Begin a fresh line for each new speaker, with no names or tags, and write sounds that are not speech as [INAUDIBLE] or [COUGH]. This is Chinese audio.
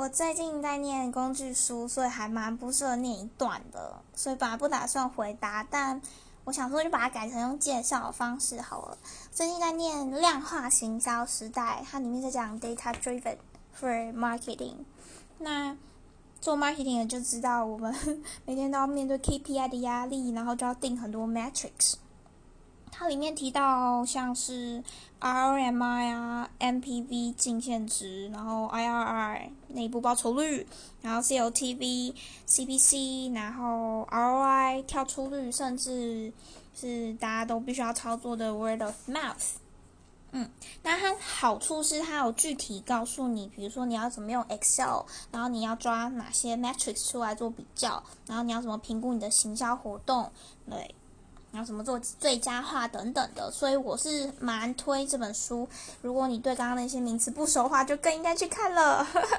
我最近在念工具书，所以还蛮不适合念一段的，所以本来不打算回答，但我想说就把它改成用介绍的方式好了。最近在念量化行销时代，它里面在讲 data driven for marketing。那做 marketing 的就知道，我们 [LAUGHS] 每天都要面对 KPI 的压力，然后就要定很多 metrics。它里面提到像是 ROMI 啊、MPV 净现值，然后 IRR 不报酬率，然后 COTV、CPC，然后 ROI 跳出率，甚至是大家都必须要操作的 Word of Mouth。嗯，那它好处是它有具体告诉你，比如说你要怎么用 Excel，然后你要抓哪些 metrics 出来做比较，然后你要怎么评估你的行销活动，对。然后怎么做最佳化等等的，所以我是蛮推这本书。如果你对刚刚那些名词不熟的话，就更应该去看了。[LAUGHS]